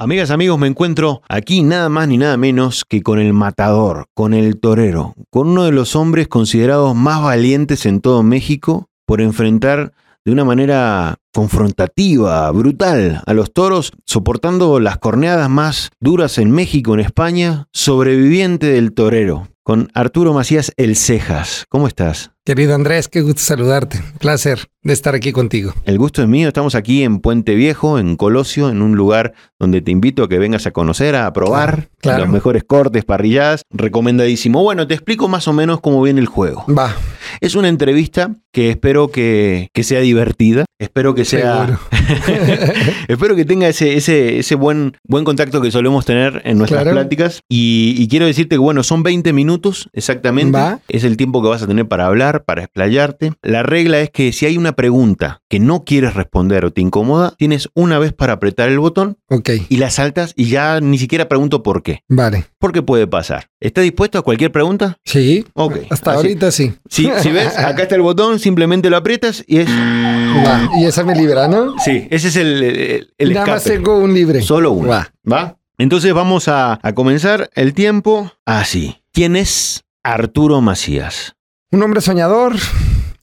Amigas, amigos, me encuentro aquí nada más ni nada menos que con el matador, con el torero, con uno de los hombres considerados más valientes en todo México por enfrentar de una manera confrontativa, brutal, a los toros, soportando las corneadas más duras en México, en España, sobreviviente del torero, con Arturo Macías El Cejas. ¿Cómo estás? Querido Andrés, qué gusto saludarte. Placer de estar aquí contigo. El gusto es mío. Estamos aquí en Puente Viejo, en Colosio, en un lugar donde te invito a que vengas a conocer, a probar Claro, claro. los mejores cortes, parrilladas. Recomendadísimo. Bueno, te explico más o menos cómo viene el juego. Va, Es una entrevista que espero que, que sea divertida. Espero que sea. espero que tenga ese, ese, ese buen, buen contacto que solemos tener en nuestras Claro. pláticas. Y, y quiero decirte que, bueno, son 20 minutos exactamente. Va. Es el tiempo que vas a tener para hablar, para explayarte. La regla es que si hay una pregunta que no quieres responder o te incomoda, tienes una vez para apretar el botón Ok, y la saltas y ya ni siquiera pregunto por qué. vale. Porque puede pasar. ¿Estás dispuesto a cualquier pregunta? Sí, Ok, hasta así. ahorita sí. Si, si ves, acá está el botón, simplemente lo aprietas y es... Va, y esa me libra, ¿no? Sí, ese es el, el, el Nada más tengo un libre. Solo uno. Va. ¿Va? Entonces vamos a, a comenzar el tiempo así. ¿Quién es Arturo Macías? Un hombre soñador,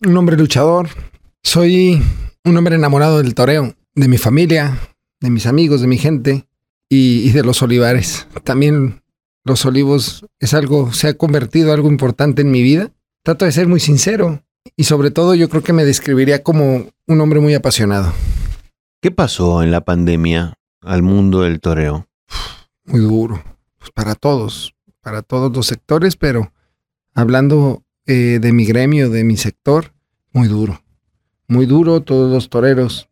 un hombre luchador. Soy un hombre enamorado del toreo, de mi familia, de mis amigos, de mi gente y, y de los olivares. También los olivos es algo, se ha convertido en algo importante en mi vida. Trato de ser muy sincero y sobre todo yo creo que me describiría como un hombre muy apasionado. ¿Qué pasó en la pandemia al mundo del toreo? muy duro. Pues para todos, para todos los sectores, pero hablando eh, de mi gremio, de mi sector, muy duro. Muy duro, todos los toreros,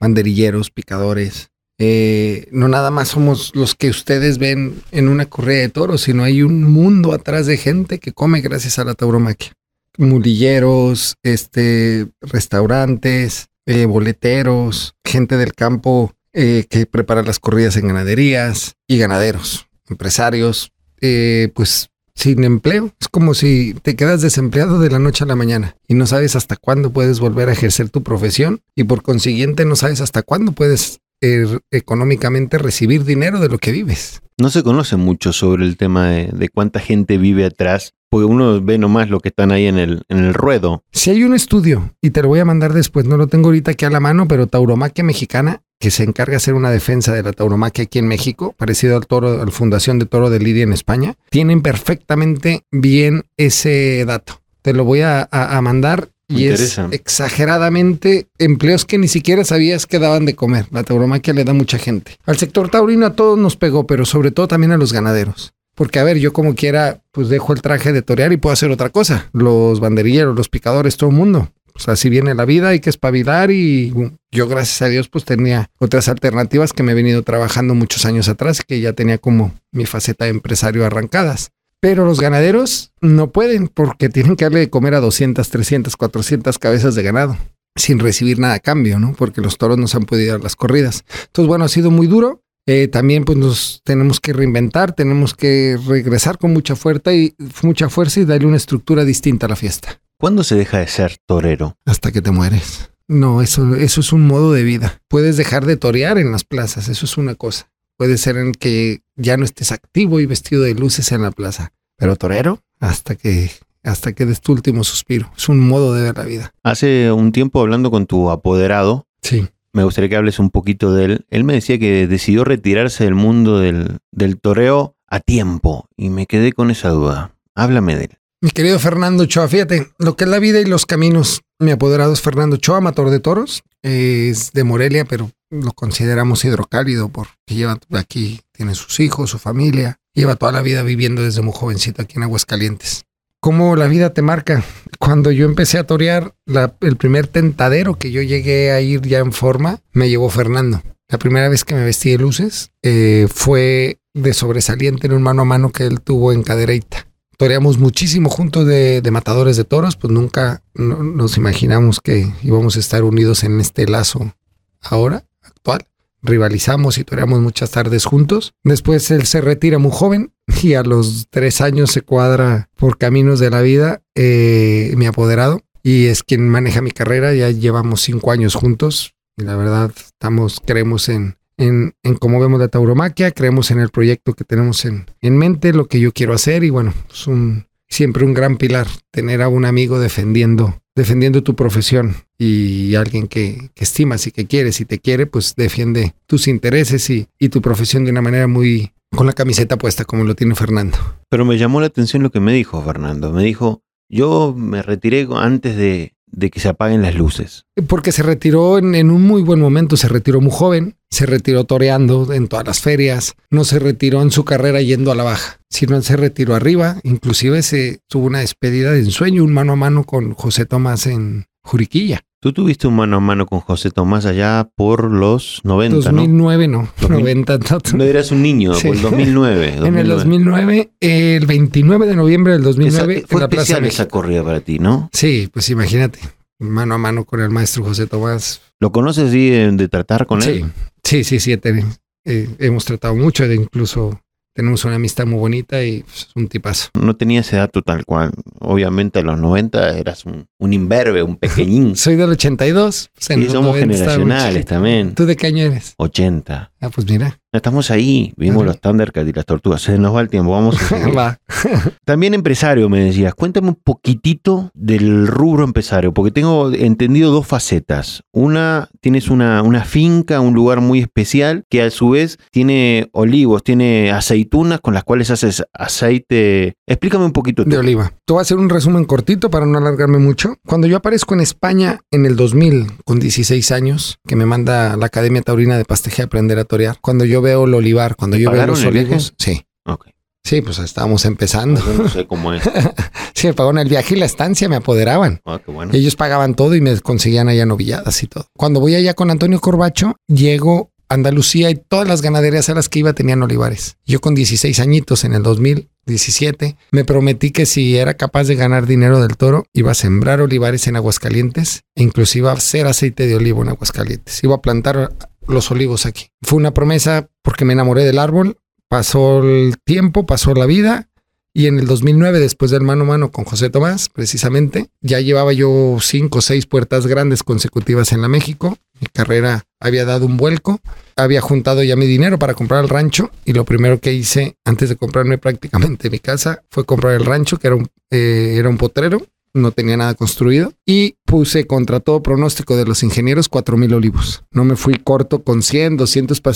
banderilleros, picadores. eh, no nada más somos los que ustedes ven en una correa de toros, sino hay un mundo atrás de gente que come gracias a la tauromaquia. Mulilleros, este, restaurantes, eh, boleteros, gente del campo eh, que prepara las corridas en ganaderías y ganaderos, empresarios, eh, pues sin empleo. Es como si te quedas desempleado de la noche a la mañana y no sabes hasta cuándo puedes volver a ejercer tu profesión y por consiguiente no sabes hasta cuándo puedes eh, económicamente recibir dinero de lo que vives. No se conoce mucho sobre el tema de, de cuánta gente vive atrás, porque uno ve nomás lo que están ahí en el, en el ruedo. Si hay un estudio, y te lo voy a mandar después, no lo tengo ahorita aquí a la mano, pero Tauromaquia Mexicana, que se encarga de hacer una defensa de la tauromaquia aquí en México, parecido al toro, a la Fundación de Toro de Lidia en España, tienen perfectamente bien ese dato. Te lo voy a, a- a mandar y es exageradamente empleos que ni siquiera sabías que daban de comer. La tauromaquia le da mucha gente. Al sector taurino a todos nos pegó, pero sobre todo también a los ganaderos. Porque, a ver, yo como quiera, pues dejo el traje de torear y puedo hacer otra cosa. Los banderilleros, los picadores, todo el mundo. Pues así viene la vida, hay que espabilar y yo, gracias a Dios, pues tenía otras alternativas que me he venido trabajando muchos años atrás, que ya tenía como mi faceta de empresario arrancadas. Pero los ganaderos no pueden porque tienen que darle de comer a 200, 300, 400 cabezas de ganado sin recibir nada a cambio, ¿no? Porque los toros no se han podido dar las corridas. Entonces, bueno, ha sido muy duro. Eh, también pues nos tenemos que reinventar, tenemos que regresar con mucha fuerza y mucha fuerza y darle una estructura distinta a la fiesta ¿Cuándo se deja de ser torero? hasta que te mueres. No, eso, eso es un modo de vida. Puedes dejar de torear en las plazas, eso es una cosa. Puede ser en que ya no estés activo y vestido de luces en la plaza. Pero torero, hasta que, hasta que des tu último suspiro. Es un modo de ver la vida. Hace un tiempo hablando con tu apoderado, Sí. me gustaría que hables un poquito de él. Él me decía que decidió retirarse del mundo del, del toreo a tiempo y me quedé con esa duda. Háblame de él. Mi querido Fernando Choa, fíjate, lo que es la vida y los caminos. Mi apoderado es Fernando Choa, amator de toros. Es de Morelia, pero lo consideramos hidrocálido porque lleva aquí, tiene sus hijos, su familia. Lleva toda la vida viviendo desde muy jovencito aquí en Aguascalientes. ¿Cómo la vida te marca? Cuando yo empecé a torear, la- el primer tentadero que yo llegué a ir ya en forma, me llevó Fernando. La primera vez que me vestí de luces eh, fue de sobresaliente en un mano a mano que él tuvo en Cadereyta toreamos muchísimo juntos de, de matadores de toros, pues nunca no- nos imaginamos que íbamos a estar unidos en este lazo ahora, actual. Rivalizamos y toreamos muchas tardes juntos. Después él se retira muy joven y a los tres años se cuadra por caminos de la vida eh, mi apoderado y es quien maneja mi carrera. Ya llevamos cinco años juntos y la verdad estamos, creemos en, en, en cómo vemos la tauromaquia, creemos en el proyecto que tenemos en, en mente, lo que yo quiero hacer y bueno, es un, siempre un gran pilar tener a un amigo defendiendo, defendiendo tu profesión y alguien que, que estimas y que quieres y te quiere, pues defiende tus intereses y, y tu profesión de una manera muy con la camiseta puesta como lo tiene Fernando. Pero me llamó la atención lo que me dijo Fernando. Me dijo, yo me retiré antes de, de que se apaguen las luces. Porque se retiró en, en, un muy buen momento, se retiró muy joven, se retiró toreando en todas las ferias, no se retiró en su carrera yendo a la baja, sino se retiró arriba, inclusive se tuvo una despedida de ensueño, un mano a mano con José Tomás en Juriquilla. Tú tuviste un mano a mano con José Tomás allá por los 90, 2009, ¿no? 90, no. No eras un niño, sí. por el 2009, 2009. En el 2009, el 29 de noviembre del 2009, esa, fue en la especial Plaza esa corrida para ti, ¿no? Sí, pues imagínate, mano a mano con el maestro José Tomás. ¿Lo conoces así de, tratar con sí. él? Sí, sí, sí, sí. Eh, hemos tratado mucho, de incluso tenemos una amistad muy bonita y pues, un tipazo. No tenía ese dato tal cual. Obviamente a los 90 eras un, un imberbe, un pequeñín. Soy del 82. Pues sí, somos generacionales también. ¿Tú de qué año eres? 80. Ah, pues mira. Estamos ahí, vimos los Thundercats y las tortugas. Se nos va el tiempo, vamos a seguir. Va. También empresario, me decías. Cuéntame un poquitito del rubro empresario, porque tengo entendido dos facetas. Una, tienes una, una finca, un lugar muy especial, que a su vez tiene olivos, tiene aceitunas con las cuales haces aceite. Explícame un poquito. Tú. De oliva. Te voy a hacer un resumen cortito para no alargarme mucho. Cuando yo aparezco en España en el 2000, con 16 años, que me manda la Academia Taurina de Pasteje a aprender a cuando yo veo el olivar, cuando yo veo los olivos, sí. Okay. Sí, pues estábamos empezando. Yo no sé cómo es. sí, me pagaban el viaje y la estancia, me apoderaban. Ah, qué bueno. Ellos pagaban todo y me conseguían allá novilladas y todo. Cuando voy allá con Antonio Corbacho, llego a Andalucía y todas las ganaderías a las que iba tenían olivares. Yo con 16 añitos en el 2017 me prometí que si era capaz de ganar dinero del toro, iba a sembrar olivares en Aguascalientes e inclusive a hacer aceite de olivo en Aguascalientes. Iba a plantar los olivos aquí. Fue una promesa porque me enamoré del árbol, pasó el tiempo, pasó la vida y en el 2009, después del mano a mano con José Tomás, precisamente, ya llevaba yo cinco o seis puertas grandes consecutivas en la México. Mi carrera había dado un vuelco, había juntado ya mi dinero para comprar el rancho y lo primero que hice antes de comprarme prácticamente mi casa fue comprar el rancho, que era un, eh, era un potrero no tenía nada construido y puse contra todo pronóstico de los ingenieros 4000 olivos. No me fui corto con 100, 200 para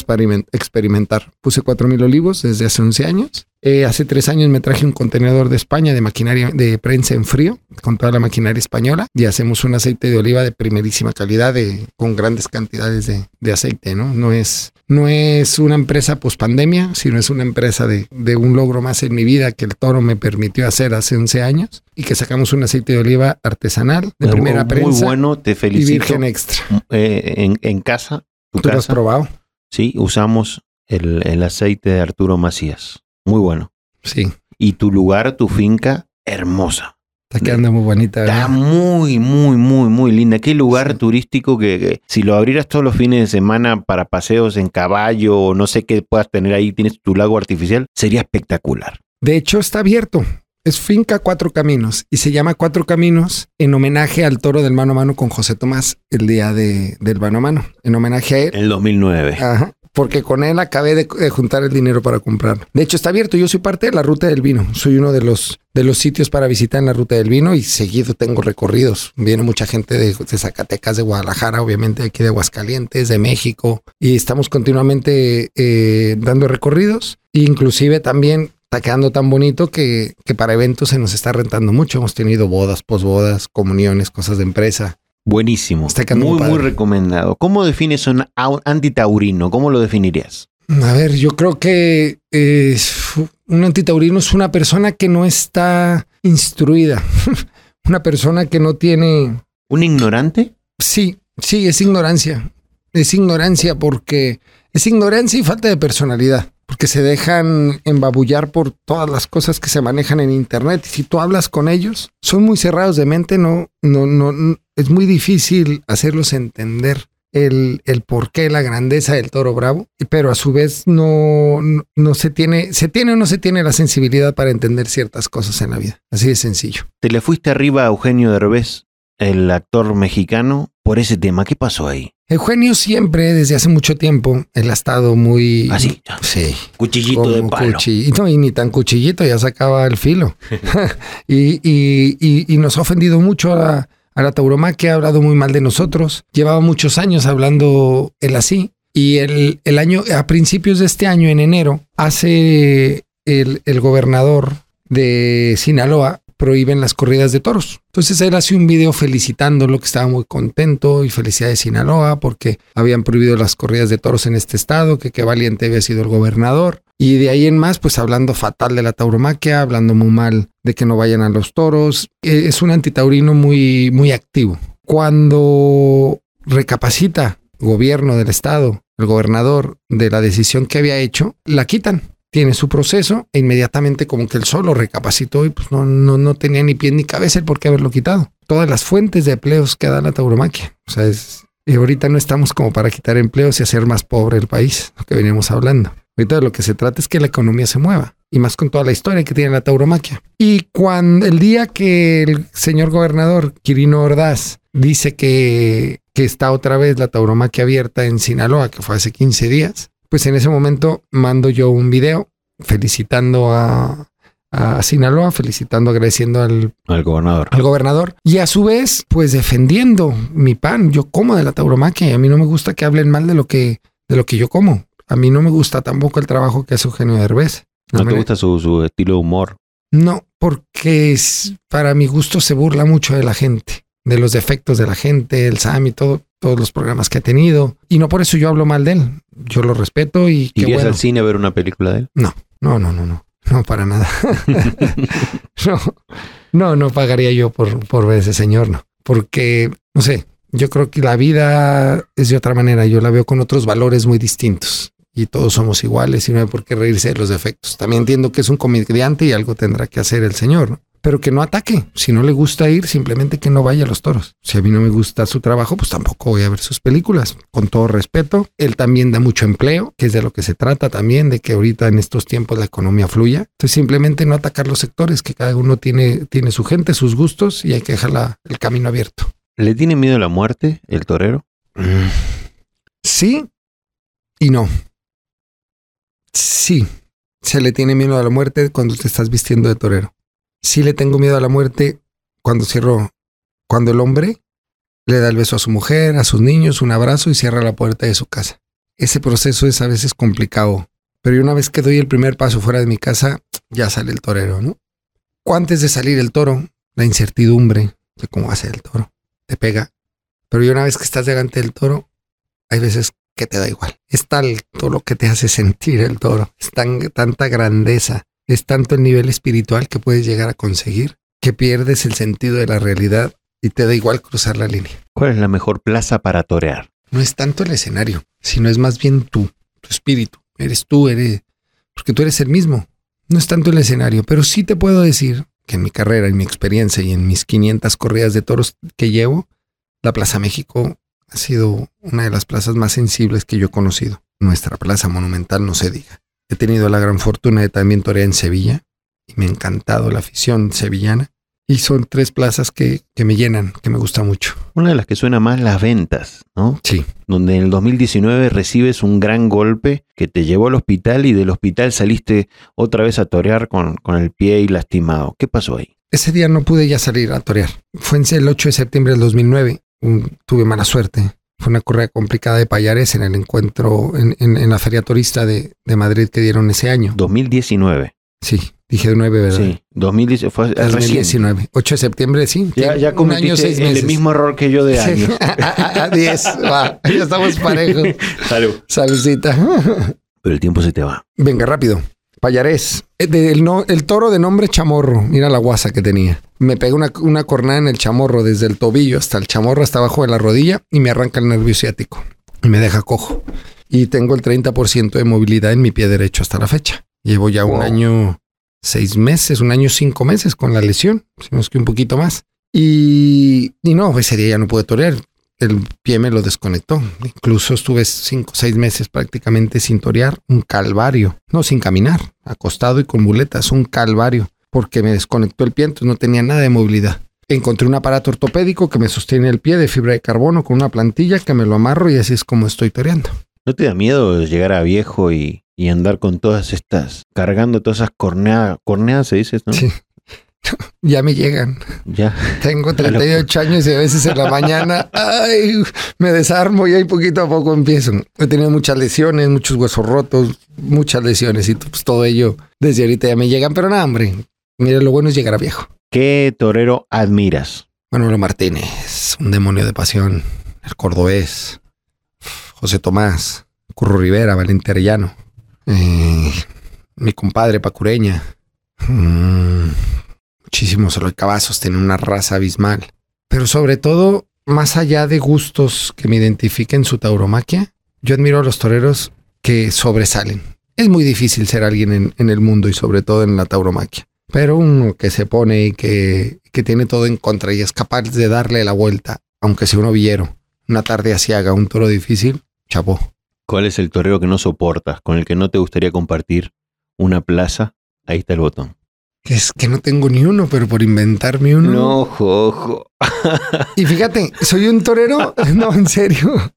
experimentar. Puse 4000 olivos desde hace 11 años. Eh, hace tres años me traje un contenedor de España de maquinaria de prensa en frío con toda la maquinaria española y hacemos un aceite de oliva de primerísima calidad de, con grandes cantidades de, de aceite, ¿no? No es, no es una empresa post pandemia, sino es una empresa de, de, un logro más en mi vida que el toro me permitió hacer hace 11 años y que sacamos un aceite de oliva artesanal de primera muy prensa bueno, te y felicito. virgen extra. Eh, en, en casa, tu ¿Tú lo has probado? sí, usamos el, el aceite de Arturo Macías. Muy bueno. Sí. Y tu lugar, tu finca, hermosa. Está quedando muy bonita, Está ¿verdad? muy, muy, muy, muy linda. Qué lugar Sí. turístico que, que si lo abrieras todos los fines de semana para paseos en caballo o no sé qué puedas tener ahí, tienes tu lago artificial, sería espectacular. De hecho, está abierto. Es Finca Cuatro Caminos y se llama Cuatro Caminos en homenaje al toro del mano a mano con José Tomás el día de, del mano a mano. En homenaje a él. En el 2009. Ajá. Porque con él acabé de, juntar el dinero para comprarlo. De hecho, está abierto. Yo soy parte de la ruta del vino. Soy uno de los, de los sitios para visitar en la ruta del vino y seguido tengo recorridos. Viene mucha gente de, Zacatecas, de Guadalajara, obviamente aquí de Aguascalientes, de México. Y estamos continuamente eh, dando recorridos. Inclusive también está quedando tan bonito que, que para eventos se nos está rentando mucho. Hemos tenido bodas, posbodas, comuniones, cosas de empresa. Buenísimo. Está muy, muy recomendado. ¿Cómo defines un au- antitaurino? ¿Cómo lo definirías? A ver, yo creo que eh, un antitaurino es una persona que no está instruida, una persona que no tiene... ¿Un ignorante? Sí, sí, es ignorancia. Es ignorancia porque es ignorancia y falta de personalidad, porque se dejan embabullar por todas las cosas que se manejan en internet. Y si tú hablas con ellos, son muy cerrados de mente, no, no, no, no- es muy difícil hacerlos entender el, el por qué la grandeza del toro bravo, pero a su vez no, no, no se tiene, se tiene o no se tiene la sensibilidad para entender ciertas cosas en la vida. Así de sencillo. Te le fuiste arriba a Eugenio Derbez, el actor mexicano, por ese tema. ¿Qué pasó ahí? Eugenio siempre, desde hace mucho tiempo, él ha estado muy... Así, Sí. cuchillito de palo. cuchillito, y ni tan cuchillito, ya sacaba el filo. y, y- y- y nos ha ofendido mucho a la, a la tauromaquia, ha hablado muy mal de nosotros. Llevaba muchos años hablando él así. Y el, el año, a principios de este año, en enero, hace el, el gobernador de Sinaloa prohíben las corridas de toros. Entonces él hace un video felicitándolo, que estaba muy contento y felicidades Sinaloa porque habían prohibido las corridas de toros en este estado, que qué valiente había sido el gobernador. Y de ahí en más, pues hablando fatal de la tauromaquia, hablando muy mal de que no vayan a los toros. Eh, Es un antitaurino muy, muy activo. Cuando recapacita gobierno del estado, el gobernador, de la decisión que había hecho, la quitan tiene su proceso e inmediatamente como que él solo recapacitó y pues no, no, no tenía ni pie ni cabeza el por qué haberlo quitado. Todas las fuentes de empleos que da la tauromaquia. O sea, es, y ahorita no estamos como para quitar empleos y hacer más pobre el país, lo que veníamos hablando. Ahorita de lo que se trata es que la economía se mueva y más con toda la historia que tiene la tauromaquia. Y cuando el día que el señor gobernador Quirino Ordaz dice que, que está otra vez la tauromaquia abierta en Sinaloa, que fue hace 15 días, pues en ese momento mando yo un video felicitando a, a Sinaloa, felicitando, agradeciendo al, Al gobernador. al gobernador y a su vez, pues defendiendo mi pan. Yo como de la tauromaquia y a mí no me gusta que hablen mal de lo que, de lo que yo como. A mí no me gusta tampoco el trabajo que hace Eugenio Derbez. ¿No te gusta su, su estilo de humor? No, porque es- para mi gusto se burla mucho de la gente, de los defectos de la gente, el Sam y todo, todos los programas que ha tenido. Y no por eso yo hablo mal de él. Yo lo respeto y qué ¿Irías bueno. al cine a ver una película de él? No, no, no, no, no. No, para nada. no, no, no pagaría yo por, por ver ese señor, no. Porque, no sé, yo creo que la vida es de otra manera. Yo la veo con otros valores muy distintos. Y todos somos iguales y no hay por qué reírse de los defectos. También entiendo que es un comediante y algo tendrá que hacer el señor, ¿no? Pero que no ataque. Si no le gusta ir, simplemente que no vaya a los toros. Si a mí no me gusta su trabajo, pues tampoco voy a ver sus películas. Con todo respeto, él también da mucho empleo, que es de lo que se trata también, de que ahorita en estos tiempos la economía fluya. Entonces simplemente no atacar los sectores, que cada uno tiene, tiene su gente, sus gustos y hay que dejar la- el camino abierto. ¿Le tiene miedo a la muerte el torero? Sí y no. Sí, se le tiene miedo a la muerte cuando te estás vistiendo de torero. Sí le tengo miedo a la muerte cuando cierro, cuando el hombre le da el beso a su mujer, a sus niños, un abrazo y cierra la puerta de su casa. Ese proceso es a veces complicado, pero una vez que doy el primer paso fuera de mi casa, ya sale el torero, ¿no? Antes de salir el toro, la incertidumbre de cómo va a ser el toro, te pega. Pero una vez que estás delante del toro, hay veces que te da igual. Es tal todo lo que te hace sentir el toro. Es tan, tanta grandeza. Es tanto el nivel espiritual que puedes llegar a conseguir que pierdes el sentido de la realidad y te da igual cruzar la línea. ¿Cuál es la mejor plaza para torear? No es tanto el escenario, sino es más bien tú, tu espíritu. Eres tú, eres, porque tú eres el mismo. No es tanto el escenario, pero sí te puedo decir que en mi carrera, en mi experiencia y en mis 500 corridas de toros que llevo, la Plaza México ha sido una de las plazas más sensibles que yo he conocido. Nuestra plaza monumental no se diga. He tenido la gran fortuna de también torear en Sevilla y me ha encantado la afición sevillana. Y son tres plazas que, que me llenan, que me gusta mucho. Una de las que suena más las ventas, ¿no? Sí. Donde en el 2019 recibes un gran golpe que te llevó al hospital y del hospital saliste otra vez a torear con, con el pie y lastimado. ¿Qué pasó ahí? Ese día no pude ya salir a torear. Fue en el 8 de septiembre del 2009. Un- tuve mala suerte. Fue una correa complicada de Payares en el encuentro en, en- en la feria turista de, de Madrid que dieron ese año. 2019. Sí, dije de 9, ¿verdad? Sí, 2019 fue recién. 2019. 8 de septiembre, sí. Ya, ya un año, el mismo error que yo de Sí. años. a 10. Va, ya estamos parejos. Salud. Saludcita. Pero el tiempo se te va. Venga, rápido. Payarés. Eh, de- el, no- el toro de nombre Chamorro. Mira la guasa que tenía. Me pega una, una cornada en el chamorro, desde el tobillo hasta el chamorro, hasta abajo de la rodilla, y me arranca el nervio ciático. Y me deja cojo. Y tengo el 30% de movilidad en mi pie derecho hasta la fecha. Llevo ya un año, seis meses, un año, cinco meses con la lesión, si no es que un poquito más. Y, y no, ese día ya no pude torear. El pie me lo desconectó. Incluso estuve cinco, seis meses prácticamente sin torear. Un calvario. No, sin caminar. Acostado y con muletas. Un calvario. Porque me desconectó el pie, entonces no tenía nada de movilidad. encontré un aparato ortopédico que me sostiene el pie de fibra de carbono con una plantilla que me lo amarro y así es como estoy toreando. ¿No te da miedo llegar a viejo y, y andar con todas estas, cargando todas esas corneadas, corneadas se dice, ¿no? Sí. ya me llegan. Ya. Tengo 38 años y a veces en la mañana, ay, me desarmo y ahí poquito a poco empiezo. He tenido muchas lesiones, muchos huesos rotos, muchas lesiones y pues todo ello desde ahorita ya me llegan, pero nada, hombre. Mira, lo bueno es llegar a viejo. ¿Qué torero admiras? Manolo Martínez, un demonio de pasión, el cordobés, José Tomás, Curro Rivera, Valente Arellano, eh, mi compadre Pacureña, mm, muchísimos Eloy Cavazos, tiene una raza abismal. Pero sobre todo, más allá de gustos que me identifiquen su tauromaquia, yo admiro a los toreros que sobresalen. Es muy difícil ser alguien en, en el mundo y sobre todo en la tauromaquia. Pero uno que se pone y que, que tiene todo en contra y es capaz de darle la vuelta, aunque sea un ovillero, una tarde asiaga, un toro difícil, chapó. ¿Cuál es el torero que no soportas, con el que no te gustaría compartir una plaza? Ahí está el botón. Que es que no tengo ni uno, pero por inventarme uno. No, ojo, ojo. Y fíjate, soy un torero. No, en serio.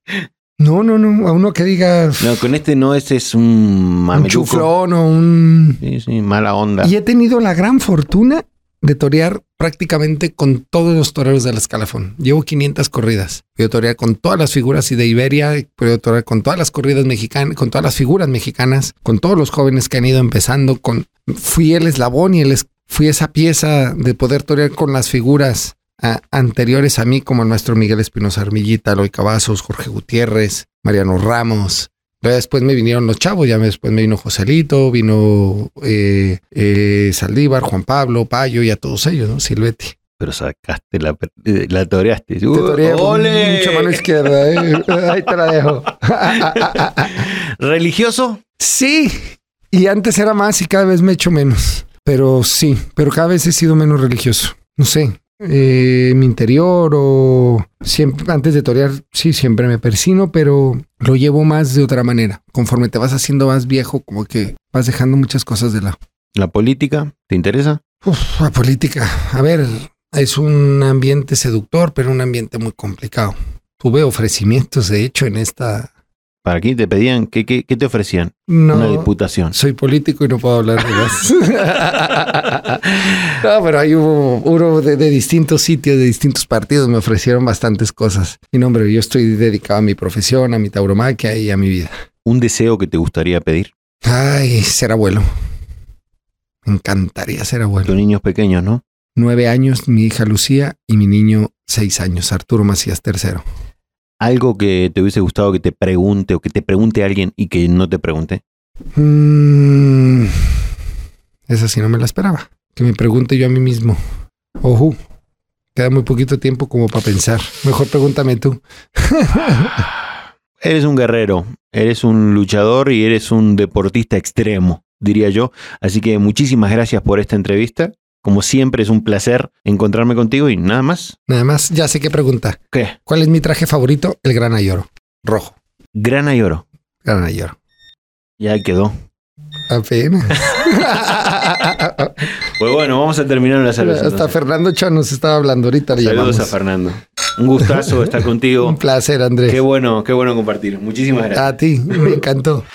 No, no, no. A uno que diga No, con este no, ese es un un mameluco. chuflón o un. Sí, sí, mala onda. Y he tenido la gran fortuna de torear prácticamente con todos los toreros del escalafón. Llevo 500 corridas. He torear con todas las figuras y de Iberia, podido torear con todas las corridas mexicanas, con todas las figuras mexicanas, con todos los jóvenes que han ido empezando. Con fui el eslabón y el fui esa pieza de poder torear con las figuras anteriores a mí, como el maestro Miguel Espinosa Armillita, Eloy Cavazos, Jorge Gutiérrez, Mariano Ramos. Después me vinieron los chavos, ya después me vino Joselito, vino eh, eh, Saldívar, Juan Pablo, Payo y a todos ellos, ¿no? Silvetti. Pero sacaste la, eh, la toreaste. Te toreé con ¡Ole! mucha mano izquierda, ¿eh? Ahí te la dejo. ¿Religioso? sí, y antes era más y cada vez me echo menos. Pero sí, pero cada vez he sido menos religioso. No sé, eh, mi interior o siempre antes de torear, sí, siempre me persino, pero lo llevo más de otra manera. Conforme te vas haciendo más viejo, como que vas dejando muchas cosas de lado. ¿La política? ¿Te interesa? Uf, la política. A ver, es un ambiente seductor, pero un ambiente muy complicado. Tuve ofrecimientos, de hecho, en esta... ¿Para qué te pedían? ¿Qué, qué, qué te ofrecían? No, Una diputación. soy político y no puedo hablar de más. no, pero ahí hubo uno de, de distintos sitios, de distintos partidos, me ofrecieron bastantes cosas. Y no, hombre, yo estoy dedicado a mi profesión, a mi tauromaquia y a mi vida. ¿Un deseo que te gustaría pedir? Ay, ser abuelo. Me encantaría ser abuelo. Los niños pequeños, ¿no? Nueve años, mi hija Lucía y mi niño seis años, Arturo Macías tercero. Algo que te hubiese gustado que te pregunte o que te pregunte alguien y que no te pregunte. Mm, esa sí no me la esperaba. Que me pregunte yo a mí mismo. Ojo, queda muy poquito tiempo como para pensar. Mejor pregúntame tú. Eres un guerrero, eres un luchador y eres un deportista extremo, diría yo. Así que muchísimas gracias por esta entrevista. Como siempre es un placer encontrarme contigo y nada más. Nada más, ya sé qué pregunta. ¿Qué? ¿Cuál es mi traje favorito? El grana y oro. Rojo. Grana y oro. Grana y oro. Ya quedó. Apenas. Pues bueno, vamos a terminar la cerveza. Hasta entonces. Fernando Chan nos estaba hablando ahorita. Saludos llamamos. a Fernando. Un gustazo estar contigo. Un placer, Andrés. Qué bueno, qué bueno compartir. Muchísimas gracias. A ti, me encantó.